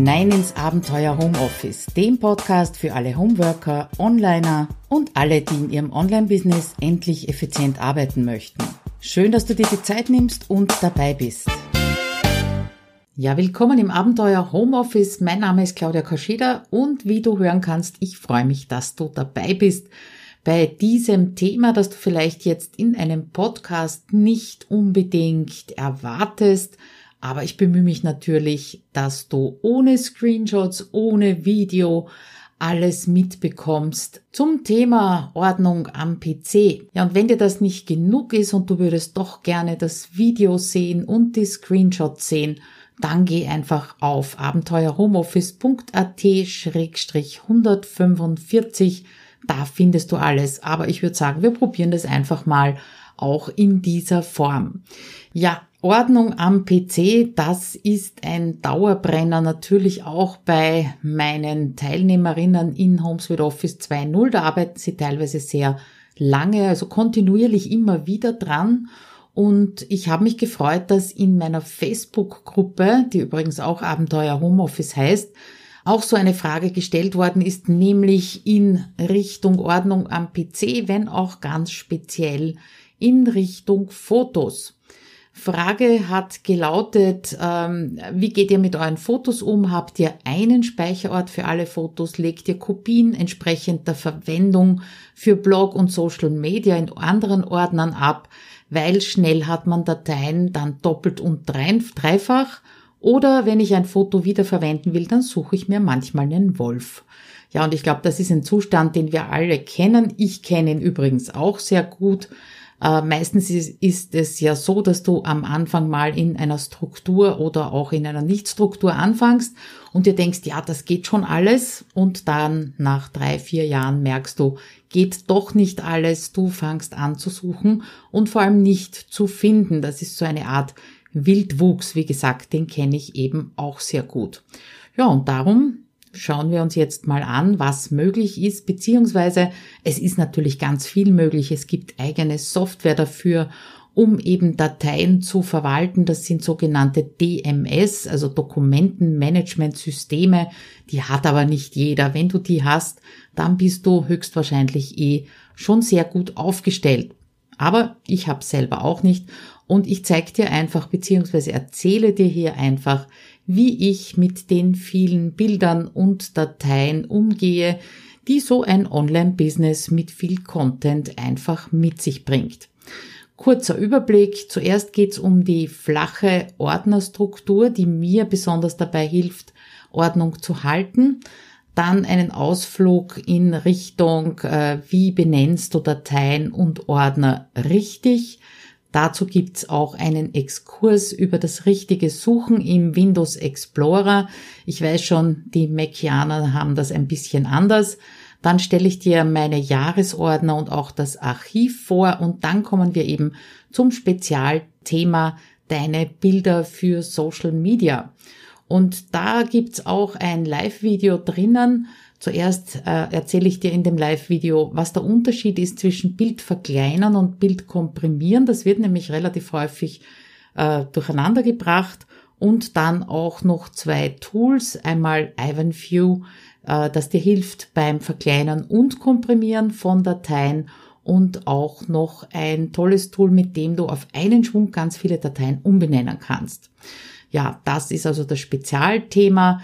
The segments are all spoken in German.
hinein ins Abenteuer Homeoffice, dem Podcast für alle Homeworker, Onliner und alle, die in ihrem Online-Business endlich effizient arbeiten möchten. Schön, dass du dir die Zeit nimmst und dabei bist. Ja, willkommen im Abenteuer Homeoffice. Mein Name ist Claudia Kascheda und wie du hören kannst, ich freue mich, dass du dabei bist bei diesem Thema, das du vielleicht jetzt in einem Podcast nicht unbedingt erwartest, aber ich bemühe mich natürlich, dass du ohne Screenshots, ohne Video alles mitbekommst zum Thema Ordnung am PC. Ja, und wenn dir das nicht genug ist und du würdest doch gerne das Video sehen und die Screenshots sehen, dann geh einfach auf abenteuerhomeoffice.at-145. Da findest du alles. Aber ich würde sagen, wir probieren das einfach mal auch in dieser Form. Ja, Ordnung am PC, das ist ein Dauerbrenner natürlich auch bei meinen Teilnehmerinnen in HomeSuite Office 2.0. Da arbeiten sie teilweise sehr lange, also kontinuierlich immer wieder dran. Und ich habe mich gefreut, dass in meiner Facebook-Gruppe, die übrigens auch Abenteuer Homeoffice heißt, auch so eine Frage gestellt worden ist, nämlich in Richtung Ordnung am PC, wenn auch ganz speziell in Richtung Fotos. Frage hat gelautet, ähm, wie geht ihr mit euren Fotos um? Habt ihr einen Speicherort für alle Fotos? Legt ihr Kopien entsprechend der Verwendung für Blog und Social Media in anderen Ordnern ab? Weil schnell hat man Dateien dann doppelt und dreifach. Oder wenn ich ein Foto wiederverwenden will, dann suche ich mir manchmal einen Wolf. Ja, und ich glaube, das ist ein Zustand, den wir alle kennen. Ich kenne ihn übrigens auch sehr gut. Äh, meistens ist, ist, es ja so, dass du am Anfang mal in einer Struktur oder auch in einer Nichtstruktur anfängst und dir denkst, ja, das geht schon alles und dann nach drei, vier Jahren merkst du, geht doch nicht alles, du fangst an zu suchen und vor allem nicht zu finden. Das ist so eine Art Wildwuchs, wie gesagt, den kenne ich eben auch sehr gut. Ja, und darum schauen wir uns jetzt mal an, was möglich ist, beziehungsweise es ist natürlich ganz viel möglich. Es gibt eigene Software dafür, um eben Dateien zu verwalten. Das sind sogenannte DMS, also Dokumentenmanagementsysteme. Die hat aber nicht jeder. Wenn du die hast, dann bist du höchstwahrscheinlich eh schon sehr gut aufgestellt. Aber ich habe selber auch nicht und ich zeige dir einfach beziehungsweise erzähle dir hier einfach, wie ich mit den vielen Bildern und Dateien umgehe, die so ein Online-Business mit viel Content einfach mit sich bringt. Kurzer Überblick. Zuerst geht es um die flache Ordnerstruktur, die mir besonders dabei hilft, Ordnung zu halten. Dann einen Ausflug in Richtung, äh, wie benennst du Dateien und Ordner richtig. Dazu gibt's auch einen Exkurs über das richtige Suchen im Windows Explorer. Ich weiß schon, die Macianer haben das ein bisschen anders. Dann stelle ich dir meine Jahresordner und auch das Archiv vor und dann kommen wir eben zum Spezialthema deine Bilder für Social Media. Und da gibt's auch ein Live-Video drinnen, Zuerst äh, erzähle ich dir in dem Live-Video, was der Unterschied ist zwischen Bild verkleinern und Bild komprimieren. Das wird nämlich relativ häufig äh, durcheinander gebracht. Und dann auch noch zwei Tools. Einmal IvanView, äh, das dir hilft beim Verkleinern und Komprimieren von Dateien und auch noch ein tolles Tool, mit dem du auf einen Schwung ganz viele Dateien umbenennen kannst. Ja, das ist also das Spezialthema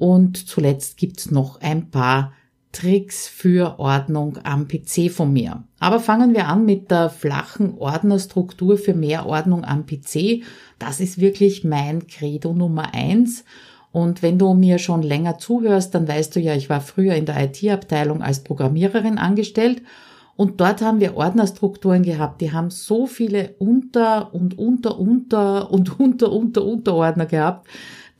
und zuletzt gibt's noch ein paar Tricks für Ordnung am PC von mir. Aber fangen wir an mit der flachen Ordnerstruktur für mehr Ordnung am PC. Das ist wirklich mein Credo Nummer eins. Und wenn du mir schon länger zuhörst, dann weißt du ja, ich war früher in der IT-Abteilung als Programmiererin angestellt und dort haben wir Ordnerstrukturen gehabt, die haben so viele Unter- und Unter-, Unter- und Unter-, Unter-, Unterordner gehabt,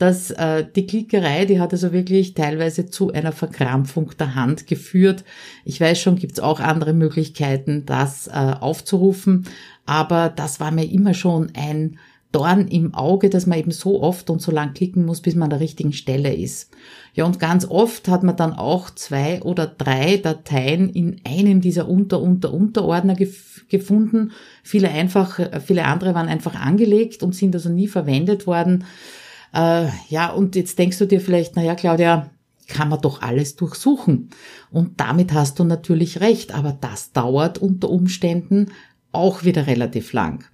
dass äh, die Klickerei, die hat also wirklich teilweise zu einer Verkrampfung der Hand geführt. Ich weiß schon, gibt's auch andere Möglichkeiten, das äh, aufzurufen, aber das war mir immer schon ein Dorn im Auge, dass man eben so oft und so lang klicken muss, bis man an der richtigen Stelle ist. Ja, und ganz oft hat man dann auch zwei oder drei Dateien in einem dieser Unter, Unter, Unterordner gef gefunden. Viele einfach, viele andere waren einfach angelegt und sind also nie verwendet worden. Äh, ja, und jetzt denkst du dir vielleicht, na ja, Claudia, kann man doch alles durchsuchen. Und damit hast du natürlich recht, aber das dauert unter Umständen auch wieder relativ lang.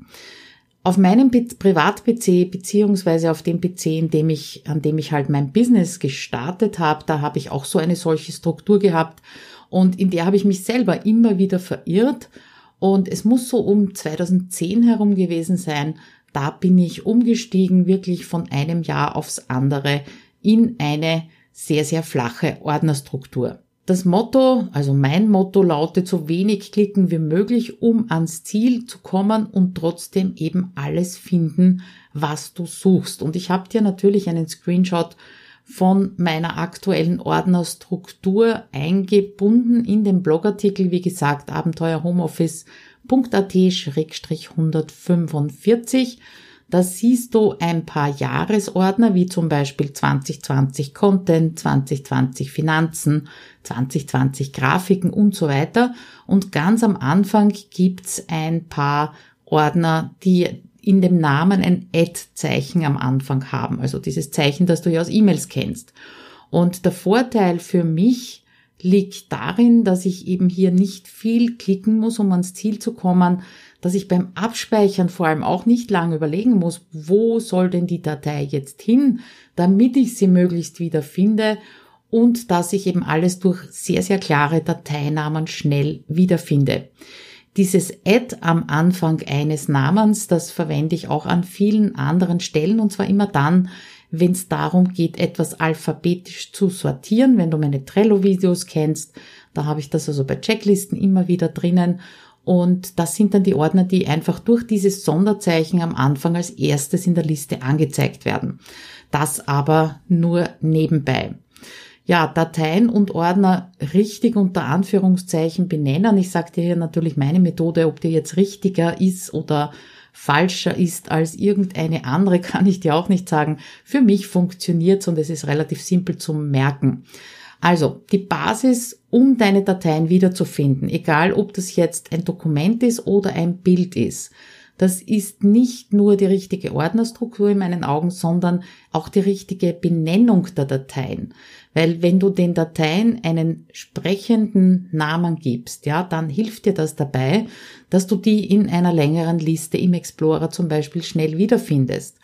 Auf meinem Privat-PC beziehungsweise auf dem PC, in dem ich, an dem ich halt mein Business gestartet habe, da habe ich auch so eine solche Struktur gehabt und in der habe ich mich selber immer wieder verirrt und es muss so um 2010 herum gewesen sein, da bin ich umgestiegen wirklich von einem Jahr aufs andere in eine sehr, sehr flache Ordnerstruktur. Das Motto, also mein Motto lautet so wenig klicken wie möglich, um ans Ziel zu kommen und trotzdem eben alles finden, was du suchst. Und ich habe dir natürlich einen Screenshot von meiner aktuellen Ordnerstruktur eingebunden in den Blogartikel, wie gesagt, abenteuerhomeoffice.at-145. Da siehst du ein paar Jahresordner, wie zum Beispiel 2020 Content, 2020 Finanzen, 2020 Grafiken und so weiter. Und ganz am Anfang gibt's ein paar Ordner, die in dem Namen ein Add-Zeichen am Anfang haben. Also dieses Zeichen, das du ja aus E-Mails kennst. Und der Vorteil für mich liegt darin, dass ich eben hier nicht viel klicken muss, um ans Ziel zu kommen, dass ich beim Abspeichern vor allem auch nicht lange überlegen muss, wo soll denn die Datei jetzt hin, damit ich sie möglichst wieder finde und dass ich eben alles durch sehr, sehr klare Dateinamen schnell wiederfinde. Dieses Add am Anfang eines Namens, das verwende ich auch an vielen anderen Stellen und zwar immer dann, wenn es darum geht, etwas alphabetisch zu sortieren. Wenn du meine Trello-Videos kennst, da habe ich das also bei Checklisten immer wieder drinnen. Und das sind dann die Ordner, die einfach durch dieses Sonderzeichen am Anfang als erstes in der Liste angezeigt werden. Das aber nur nebenbei ja, Dateien und Ordner richtig unter Anführungszeichen benennen. Ich sage dir hier natürlich meine Methode, ob die jetzt richtiger ist oder falscher ist als irgendeine andere, kann ich dir auch nicht sagen. Für mich funktioniert's und es ist relativ simpel zum Merken. Also die Basis, um deine Dateien wiederzufinden, egal ob das jetzt ein Dokument ist oder ein Bild ist. Das ist nicht nur die richtige Ordnerstruktur in meinen Augen, sondern auch die richtige Benennung der Dateien. Weil wenn du den Dateien einen sprechenden Namen gibst, ja, dann hilft dir das dabei, dass du die in einer längeren Liste im Explorer zum Beispiel schnell wiederfindest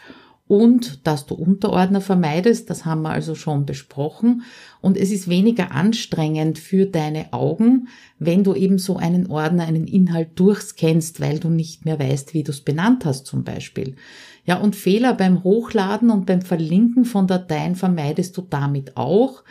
und dass du Unterordner vermeidest, das haben wir also schon besprochen. Und es ist weniger anstrengend für deine Augen, wenn du eben so einen Ordner, einen Inhalt durchscannst, weil du nicht mehr weißt, wie du es benannt hast zum Beispiel. Ja, und Fehler beim Hochladen und beim Verlinken von Dateien vermeidest du damit auch,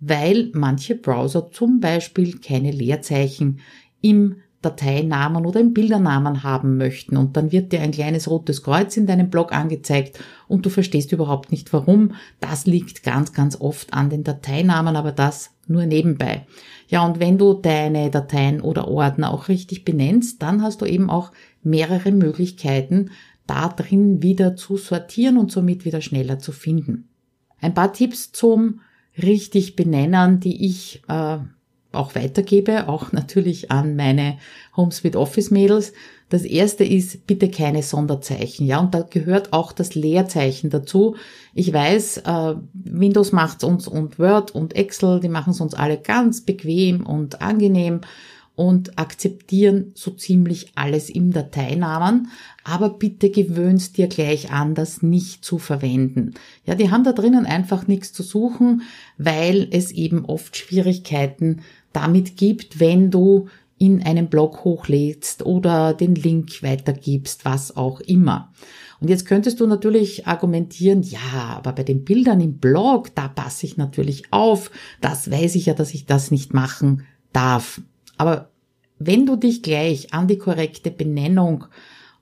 weil manche Browser zum Beispiel keine Leerzeichen im Dateinamen oder im Bildernamen haben möchten und dann wird dir ein kleines rotes Kreuz in deinem Blog angezeigt und du verstehst überhaupt nicht warum. Das liegt ganz, ganz oft an den Dateinamen, aber das nur nebenbei. Ja, und wenn du deine Dateien oder Ordner auch richtig benennst, dann hast du eben auch mehrere Möglichkeiten, da drin wieder zu sortieren und somit wieder schneller zu finden. Ein paar Tipps zum richtig benennen, die ich äh, auch weitergebe, auch natürlich an meine HomeSuite Office Mädels. Das erste ist bitte keine Sonderzeichen, ja, und da gehört auch das Leerzeichen dazu. Ich weiß, äh, Windows macht's uns und Word und Excel, die machen es uns alle ganz bequem und angenehm und akzeptieren so ziemlich alles im Dateinamen, aber bitte gewöhnst dir gleich an, das nicht zu verwenden. Ja, die haben da drinnen einfach nichts zu suchen, weil es eben oft Schwierigkeiten damit gibt, wenn du in einen Blog hochlädst oder den Link weitergibst, was auch immer. Und jetzt könntest du natürlich argumentieren, ja, aber bei den Bildern im Blog, da passe ich natürlich auf, das weiß ich ja, dass ich das nicht machen darf. Aber wenn du dich gleich an die korrekte Benennung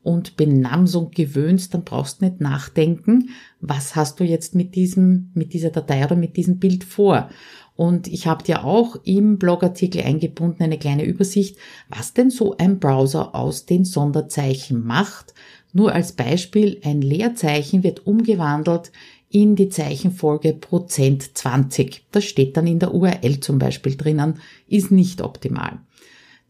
und Benamsung gewöhnst, dann brauchst du nicht nachdenken, was hast du jetzt mit diesem, mit dieser Datei oder mit diesem Bild vor. Und ich habe dir auch im Blogartikel eingebunden eine kleine Übersicht, was denn so ein Browser aus den Sonderzeichen macht. Nur als Beispiel, ein Leerzeichen wird umgewandelt in die Zeichenfolge Prozent 20. Das steht dann in der URL zum Beispiel drinnen, ist nicht optimal.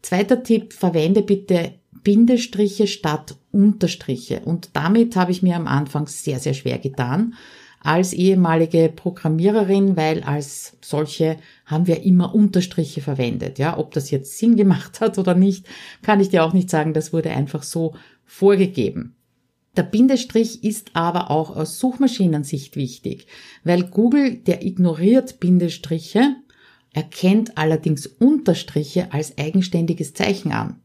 Zweiter Tipp, verwende bitte Bindestriche statt Unterstriche. Und damit habe ich mir am Anfang sehr, sehr schwer getan. als ehemalige Programmiererin, weil als solche haben wir immer Unterstriche verwendet. Ja, ob das jetzt Sinn gemacht hat oder nicht, kann ich dir auch nicht sagen. Das wurde einfach so vorgegeben. Der Bindestrich ist aber auch aus Suchmaschinensicht wichtig, weil Google, der ignoriert Bindestriche, erkennt allerdings Unterstriche als eigenständiges Zeichen an.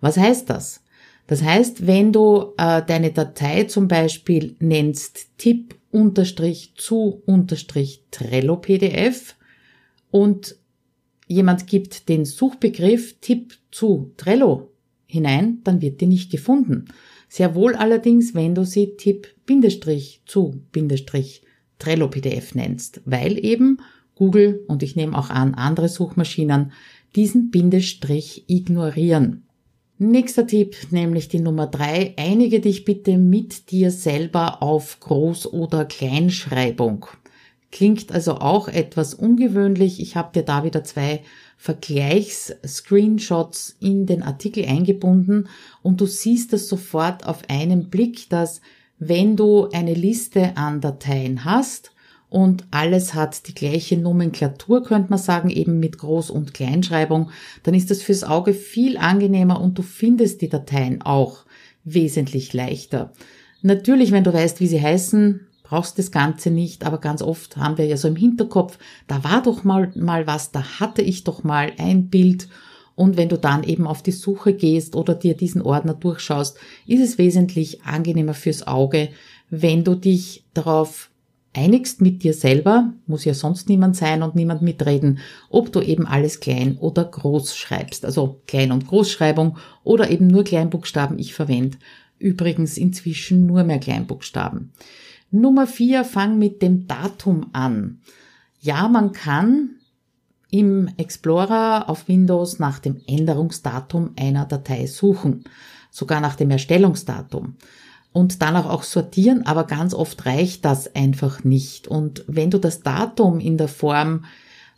Was heißt das? Das heißt, wenn du äh, deine Datei zum Beispiel nennst tipp unterstrich zu unterstrich Trello PDF und jemand gibt den Suchbegriff tipp zu Trello hinein, dann wird die nicht gefunden. Sehr wohl allerdings, wenn du sie tipp Bindestrich zu Bindestrich Trello PDF nennst, weil eben Google und ich nehme auch an andere Suchmaschinen diesen Bindestrich ignorieren. Nächster Tipp, nämlich die Nummer drei. Einige dich bitte mit dir selber auf Groß- oder Kleinschreibung. Klingt also auch etwas ungewöhnlich. Ich habe dir da wieder zwei Vergleichs-Screenshots in den Artikel eingebunden und du siehst es sofort auf einen Blick, dass wenn du eine Liste an Dateien hast, und alles hat die gleiche Nomenklatur, könnte man sagen, eben mit Groß- und Kleinschreibung, dann ist das fürs Auge viel angenehmer und du findest die Dateien auch wesentlich leichter. Natürlich, wenn du weißt, wie sie heißen, brauchst das Ganze nicht, aber ganz oft haben wir ja so im Hinterkopf, da war doch mal, mal was, da hatte ich doch mal ein Bild und wenn du dann eben auf die Suche gehst oder dir diesen Ordner durchschaust, ist es wesentlich angenehmer fürs Auge, wenn du dich darauf einigst mit dir selber, muss ja sonst niemand sein und niemand mitreden, ob du eben alles klein oder groß schreibst, also Klein- und Großschreibung oder eben nur Kleinbuchstaben. Ich verwende übrigens inzwischen nur mehr Kleinbuchstaben. Nummer vier, fang mit dem Datum an. Ja, man kann im Explorer auf Windows nach dem Änderungsdatum einer Datei suchen, sogar nach dem Erstellungsdatum und danach auch sortieren, aber ganz oft reicht das einfach nicht. Und wenn du das Datum in der Form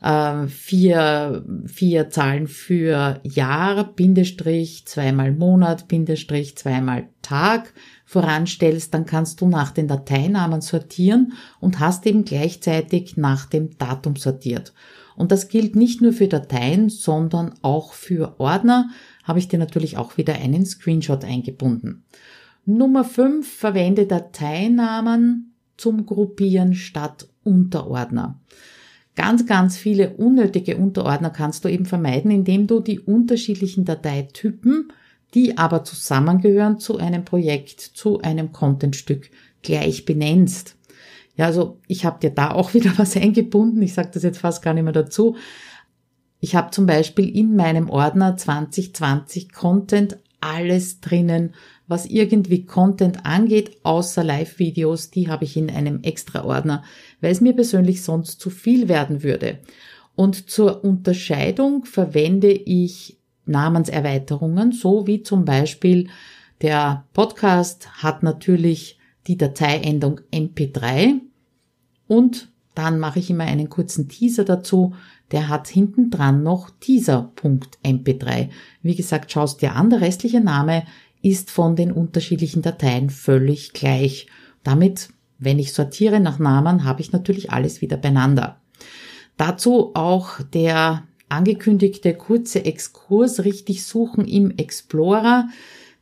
äh, vier, vier Zahlen für Jahr, Bindestrich, zweimal Monat, Bindestrich, zweimal Tag voranstellst, dann kannst du nach den Dateinamen sortieren und hast eben gleichzeitig nach dem Datum sortiert. Und das gilt nicht nur für Dateien, sondern auch für Ordner, habe ich dir natürlich auch wieder einen Screenshot eingebunden. Nummer 5, verwende Dateinamen zum Gruppieren statt Unterordner. Ganz, ganz viele unnötige Unterordner kannst du eben vermeiden, indem du die unterschiedlichen Dateitypen, die aber zusammengehören zu einem Projekt, zu einem Contentstück, gleich benennst. Ja, also ich habe dir da auch wieder was eingebunden. Ich sage das jetzt fast gar nicht mehr dazu. Ich habe zum Beispiel in meinem Ordner 2020 Content alles drinnen, was irgendwie Content angeht, außer Live-Videos, die habe ich in einem extra Ordner, weil es mir persönlich sonst zu viel werden würde. Und zur Unterscheidung verwende ich Namenserweiterungen, so wie zum Beispiel der Podcast hat natürlich die Dateiendung MP3 und dann mache ich immer einen kurzen Teaser dazu. Der hat hinten dran noch teaser.mp3. Wie gesagt, schaust dir an, der restliche Name ist von den unterschiedlichen Dateien völlig gleich. Damit, wenn ich sortiere nach Namen, habe ich natürlich alles wieder beieinander. Dazu auch der angekündigte kurze Exkurs richtig suchen im Explorer.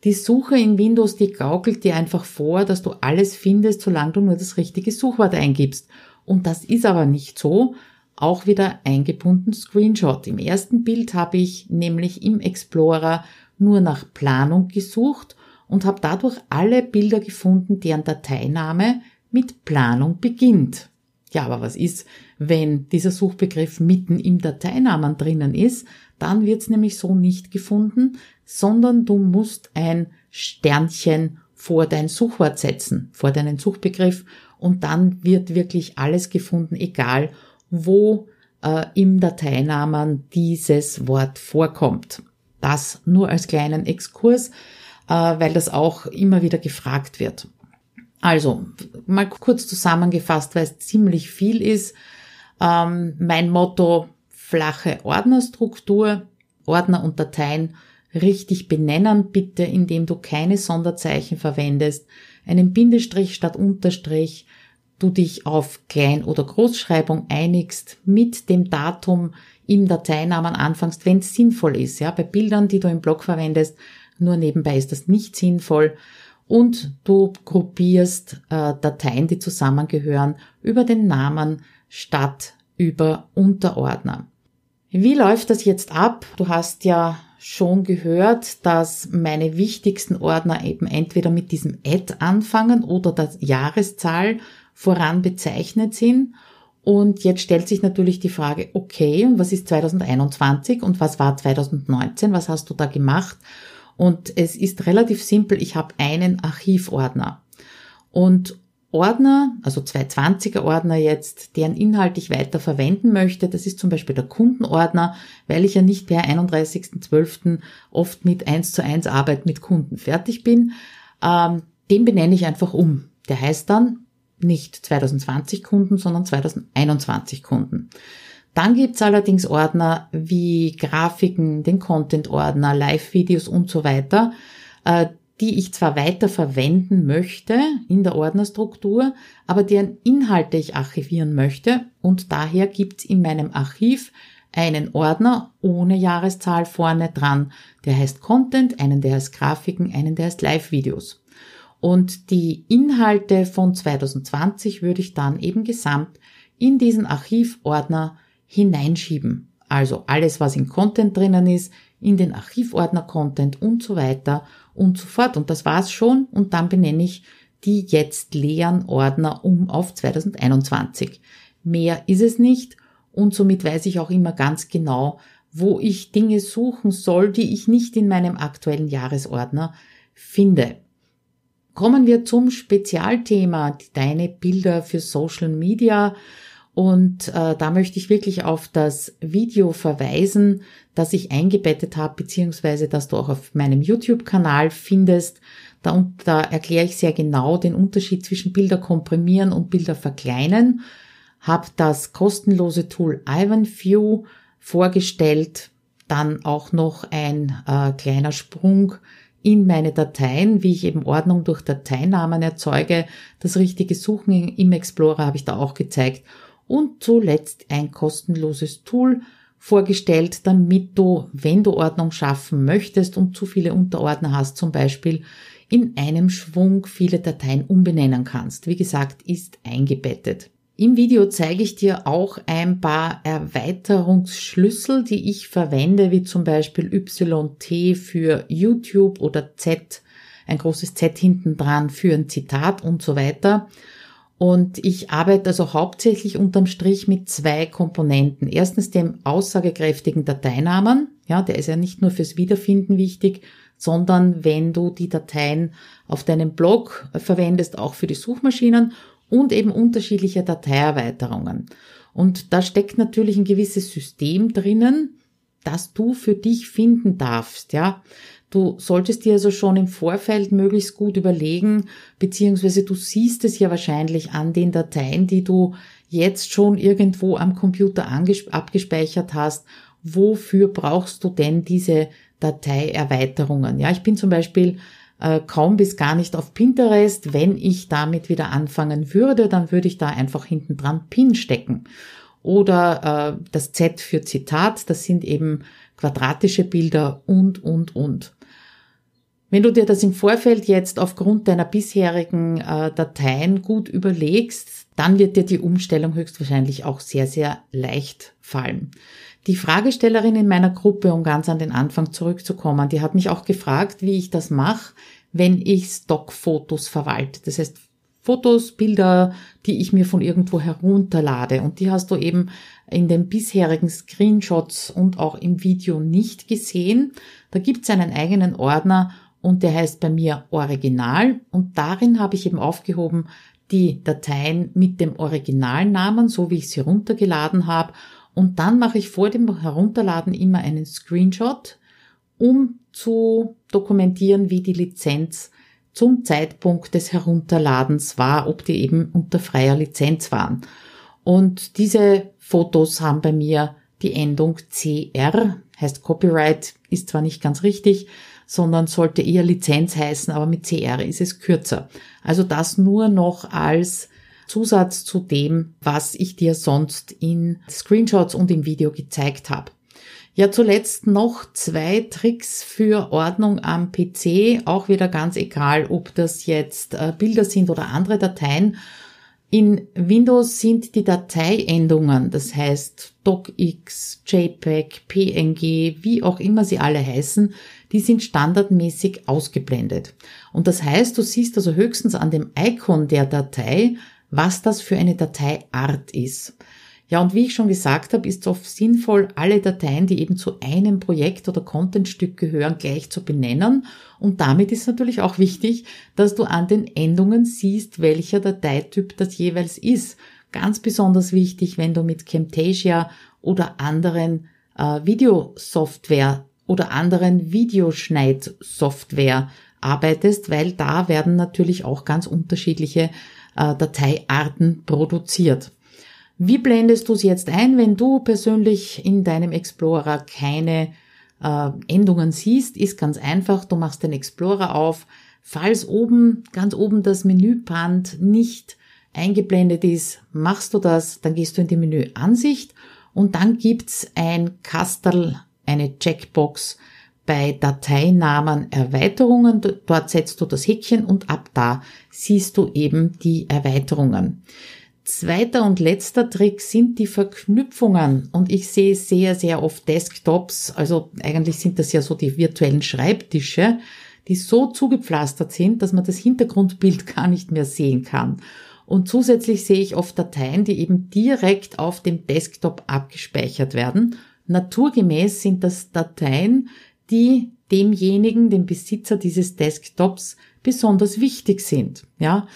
Die Suche in Windows, die gaukelt dir einfach vor, dass du alles findest, solange du nur das richtige Suchwort eingibst. Und das ist aber nicht so. Auch wieder eingebunden Screenshot. Im ersten Bild habe ich nämlich im Explorer nur nach Planung gesucht und habe dadurch alle Bilder gefunden, deren Dateiname mit Planung beginnt. Ja, aber was ist, wenn dieser Suchbegriff mitten im Dateinamen drinnen ist? Dann wird's nämlich so nicht gefunden, sondern du musst ein Sternchen vor dein Suchwort setzen, vor deinen Suchbegriff und dann wird wirklich alles gefunden, egal wo äh, im Dateinamen dieses Wort vorkommt. Das nur als kleinen Exkurs, äh, weil das auch immer wieder gefragt wird. Also, mal kurz zusammengefasst, weil es ziemlich viel ist. Ähm, mein Motto, flache Ordnerstruktur, Ordner und Dateien richtig benennen, bitte, indem du keine Sonderzeichen verwendest, einen Bindestrich statt Unterstrich, du dich auf Klein- oder Großschreibung einigst, mit dem Datum im Dateinamen anfängst, wenn es sinnvoll ist. Ja, bei Bildern, die du im Blog verwendest, nur nebenbei ist das nicht sinnvoll. Und du gruppierst äh, Dateien, die zusammengehören, über den Namen statt über Unterordner. Wie läuft das jetzt ab? Du hast ja schon gehört, dass meine wichtigsten Ordner eben entweder mit diesem Add anfangen oder der Jahreszahl voran bezeichnet sind. Und jetzt stellt sich natürlich die Frage, okay, was ist 2021 und was war 2019? Was hast du da gemacht? Und es ist relativ simpel. Ich habe einen Archivordner. Und Ordner, also zwei 20er Ordner jetzt, deren Inhalt ich weiter verwenden möchte. Das ist zum Beispiel der Kundenordner, weil ich ja nicht per 31.12. oft mit 1 zu 1 Arbeit mit Kunden fertig bin. Ähm, den benenne ich einfach um. Der heißt dann nicht 2020 Kunden, sondern 2021 Kunden. Dann gibt's allerdings Ordner wie Grafiken, den Content-Ordner, Live-Videos und so weiter, äh, die ich zwar weiter verwenden möchte in der Ordnerstruktur, aber deren Inhalte ich archivieren möchte und daher gibt's in meinem Archiv einen Ordner ohne Jahreszahl vorne dran. Der heißt Content, einen der heißt Grafiken, einen der heißt Live-Videos. Und die Inhalte von 2020 würde ich dann eben gesamt in diesen Archivordner hineinschieben. Also alles, was in Content drinnen ist, in den Archivordner Content und so weiter und so fort. Und das war's schon. Und dann benenne ich die jetzt leeren Ordner um auf 2021. Mehr ist es nicht. Und somit weiß ich auch immer ganz genau, wo ich Dinge suchen soll, die ich nicht in meinem aktuellen Jahresordner finde. Kommen wir zum Spezialthema, deine Bilder für Social Media. Und äh, da möchte ich wirklich auf das Video verweisen, das ich eingebettet habe, beziehungsweise das du auch auf meinem YouTube-Kanal findest. Da, da erkläre ich sehr genau den Unterschied zwischen Bilder komprimieren und Bilder verkleinern. Habe das kostenlose Tool IvanView vorgestellt. Dann auch noch ein äh, kleiner Sprung in meine Dateien, wie ich eben Ordnung durch Dateinamen erzeuge. Das richtige Suchen im Explorer habe ich da auch gezeigt und zuletzt ein kostenloses Tool vorgestellt, damit du, wenn du Ordnung schaffen möchtest und zu viele Unterordner hast, zum Beispiel in einem Schwung viele Dateien umbenennen kannst. Wie gesagt, ist eingebettet. Im Video zeige ich dir auch ein paar Erweiterungsschlüssel, die ich verwende, wie zum Beispiel YT für YouTube oder Z, ein großes Z hinten dran für ein Zitat und so weiter. Und ich arbeite also hauptsächlich unterm Strich mit zwei Komponenten. Erstens dem aussagekräftigen Dateinamen. Ja, der ist ja nicht nur fürs Wiederfinden wichtig, sondern wenn du die Dateien auf deinem Blog verwendest, auch für die Suchmaschinen und eben unterschiedliche Dateierweiterungen. Und da steckt natürlich ein gewisses System drinnen, das du für dich finden darfst, ja. Du solltest dir also schon im Vorfeld möglichst gut überlegen, beziehungsweise du siehst es ja wahrscheinlich an den Dateien, die du jetzt schon irgendwo am Computer abgespeichert hast. Wofür brauchst du denn diese Dateierweiterungen? Ja, ich bin zum Beispiel äh, kaum bis gar nicht auf Pinterest. Wenn ich damit wieder anfangen würde, dann würde ich da einfach hinten dran Pin stecken. Oder äh, das Z für Zitat, das sind eben quadratische Bilder und, und, und. Wenn du dir das im Vorfeld jetzt aufgrund deiner bisherigen äh, Dateien gut überlegst, dann wird dir die Umstellung höchstwahrscheinlich auch sehr, sehr leicht fallen. Die Fragestellerin in meiner Gruppe, um ganz an den Anfang zurückzukommen, die hat mich auch gefragt, wie ich das mache, wenn ich Stockfotos verwalte. Das heißt, Fotos, Bilder, die ich mir von irgendwo herunterlade. Und die hast du eben in den bisherigen Screenshots und auch im Video nicht gesehen. Da gibt es einen eigenen Ordner und der heißt bei mir Original und darin habe ich eben aufgehoben die Dateien mit dem Originalnamen, so wie ich sie runtergeladen habe und dann mache ich vor dem Herunterladen immer einen Screenshot, um zu dokumentieren, wie die Lizenz zum Zeitpunkt des Herunterladens war, ob die eben unter freier Lizenz waren. Und diese Fotos haben bei mir die Endung CR, heißt Copyright, ist zwar nicht ganz richtig, sondern sollte eher Lizenz heißen, aber mit CR ist es kürzer. Also das nur noch als Zusatz zu dem, was ich dir sonst in Screenshots und im Video gezeigt habe. Ja, zuletzt noch zwei Tricks für Ordnung am PC, auch wieder ganz egal, ob das jetzt äh, Bilder sind oder andere Dateien. In Windows sind die Dateiendungen, das heißt DocX, JPEG, PNG, wie auch immer sie alle heißen, die sind standardmäßig ausgeblendet. Und das heißt, du siehst also höchstens an dem Icon der Datei, was das für eine Dateiart ist. Ja, und wie ich schon gesagt habe, ist es oft sinnvoll, alle Dateien, die eben zu einem Projekt oder Contentstück gehören, gleich zu benennen. Und damit ist natürlich auch wichtig, dass du an den Endungen siehst, welcher Dateityp das jeweils ist. Ganz besonders wichtig, wenn du mit Camtasia oder anderen äh, Videosoftware oder anderen Videoschneidsoftware arbeitest, weil da werden natürlich auch ganz unterschiedliche äh, Dateiarten produziert. Wie blendest du es jetzt ein, wenn du persönlich in deinem Explorer keine äh, Endungen siehst? Ist ganz einfach. Du machst den Explorer auf. Falls oben, ganz oben das Menüband nicht eingeblendet ist, machst du das, dann gehst du in die Menüansicht und dann gibt's ein Kastel, eine Checkbox bei Dateinamen Erweiterungen. Dort setzt du das Häkchen und ab da siehst du eben die Erweiterungen. Zweiter und letzter Trick sind die Verknüpfungen. Und ich sehe sehr, sehr oft Desktops, also eigentlich sind das ja so die virtuellen Schreibtische, die so zugepflastert sind, dass man das Hintergrundbild gar nicht mehr sehen kann. Und zusätzlich sehe ich oft Dateien, die eben direkt auf dem Desktop abgespeichert werden. Naturgemäß sind das Dateien, die demjenigen, dem Besitzer dieses Desktops besonders wichtig sind. Ja,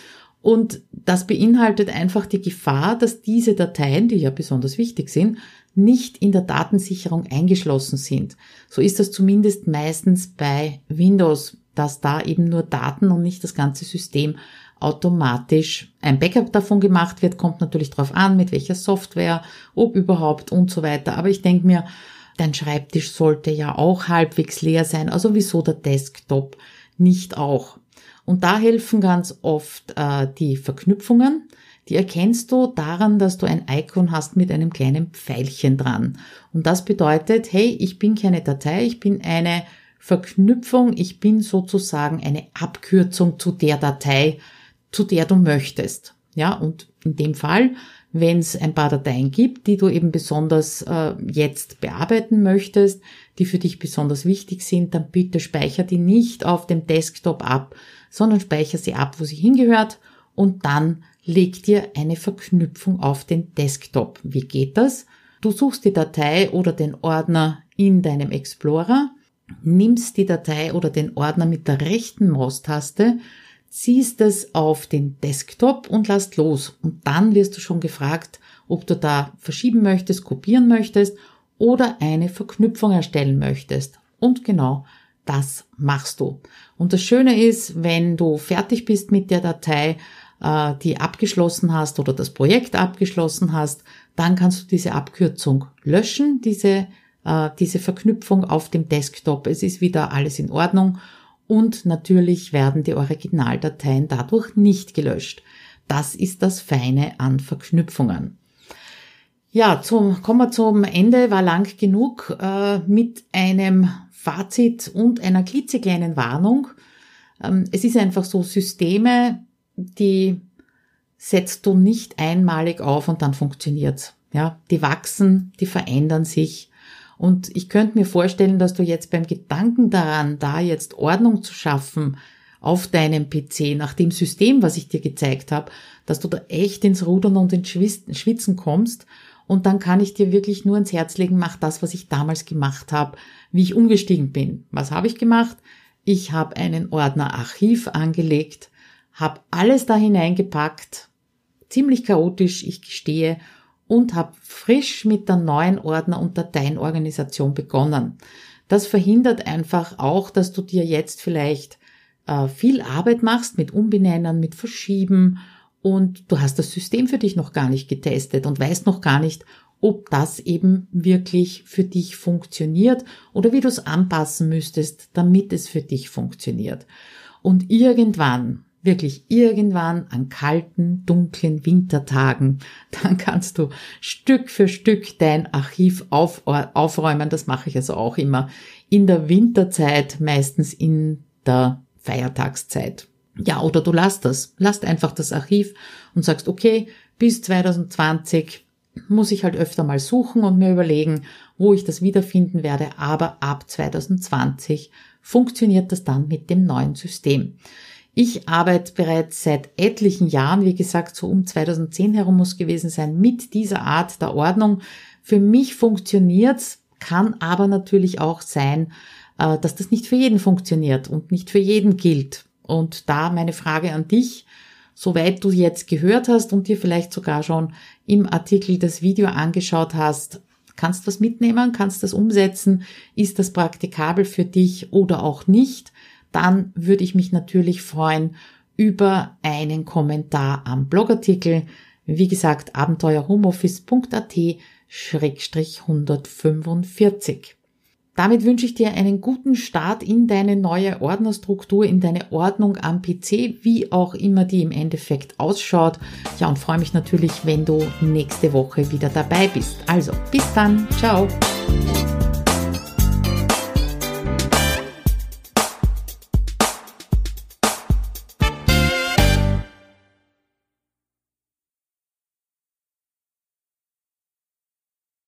und das beinhaltet einfach die Gefahr, dass diese Dateien, die ja besonders wichtig sind, nicht in der Datensicherung eingeschlossen sind. So ist das zumindest meistens bei Windows, dass da eben nur Daten und nicht das ganze System automatisch ein Backup davon gemacht wird. Kommt natürlich darauf an, mit welcher Software, ob überhaupt und so weiter. Aber ich denke mir, dein Schreibtisch sollte ja auch halbwegs leer sein. Also wieso der Desktop nicht auch? Und da helfen ganz oft äh, die Verknüpfungen. Die erkennst du daran, dass du ein Icon hast mit einem kleinen Pfeilchen dran. Und das bedeutet, hey, ich bin keine Datei, ich bin eine Verknüpfung, ich bin sozusagen eine Abkürzung zu der Datei, zu der du möchtest. Ja, und in dem Fall, wenn es ein paar Dateien gibt, die du eben besonders äh, jetzt bearbeiten möchtest, die für dich besonders wichtig sind, dann bitte speicher die nicht auf dem Desktop ab, sondern speicher sie ab, wo sie hingehört und dann leg dir eine Verknüpfung auf den Desktop. Wie geht das? Du suchst die Datei oder den Ordner in deinem Explorer, nimmst die Datei oder den Ordner mit der rechten Maustaste, ziehst es auf den Desktop und lasst los. Und dann wirst du schon gefragt, ob du da verschieben möchtest, kopieren möchtest oder eine Verknüpfung erstellen möchtest. Und genau das machst du. Und das Schöne ist, wenn du fertig bist mit der Datei, äh, die abgeschlossen hast oder das Projekt abgeschlossen hast, dann kannst du diese Abkürzung löschen, diese, äh, diese Verknüpfung auf dem Desktop. Es ist wieder alles in Ordnung und natürlich werden die Originaldateien dadurch nicht gelöscht. Das ist das Feine an Verknüpfungen. Ja, zum, kommen wir zum Ende, war lang genug äh, mit einem Fazit und einer klitzekleinen Warnung. Ähm, es ist einfach so, Systeme, die setzt du nicht einmalig auf und dann funktioniert's. Ja, die wachsen, die verändern sich. Und ich könnte mir vorstellen, dass du jetzt beim Gedanken daran, da jetzt Ordnung zu schaffen auf deinem PC nach dem System, was ich dir gezeigt habe, dass du da echt ins Rudern und ins Schwitzen kommst und dann kann ich dir wirklich nur ins Herz legen, mach das, was ich damals gemacht habe, wie ich umgestiegen bin. Was habe ich gemacht? Ich habe einen Ordner Archiv angelegt, habe alles da hineingepackt, ziemlich chaotisch, ich gestehe, und habe frisch mit der neuen Ordner- und Dateienorganisation begonnen. Das verhindert einfach auch, dass du dir jetzt vielleicht äh, viel Arbeit machst mit Umbenennen, mit Verschieben und du hast das System für dich noch gar nicht getestet und weißt noch gar nicht, ob das eben wirklich für dich funktioniert oder wie du es anpassen müsstest, damit es für dich funktioniert. Und irgendwann, wirklich irgendwann an kalten, dunklen Wintertagen, dann kannst du Stück für Stück dein Archiv auf, aufräumen. Das mache ich also auch immer in der Winterzeit, meistens in der Feiertagszeit. Ja, oder du lässt das, lasst einfach das Archiv und sagst, okay, bis 2020 muss ich halt öfter mal suchen und mir überlegen, wo ich das wiederfinden werde, aber ab 2020 funktioniert das dann mit dem neuen System. Ich arbeite bereits seit etlichen Jahren, wie gesagt, so um 2010 herum muss gewesen sein, mit dieser Art der Ordnung. Für mich funktioniert's, kann aber natürlich auch sein, äh, dass das nicht für jeden funktioniert und nicht für jeden gilt. Und da meine Frage an dich, soweit du jetzt gehört hast und dir vielleicht sogar schon im Artikel das Video angeschaut hast, kannst was mitnehmen, kannst das umsetzen, ist das praktikabel für dich oder auch nicht, dann würde ich mich natürlich freuen über einen Kommentar am Blogartikel. Wie gesagt, abenteuerhomeoffice.at-145. Damit wünsche ich dir einen guten Start in deine neue Ordnerstruktur, in deine Ordnung am PC, wie auch immer die im Endeffekt ausschaut. Ja, und freue mich natürlich, wenn du nächste Woche wieder dabei bist. Also, bis dann. Ciao.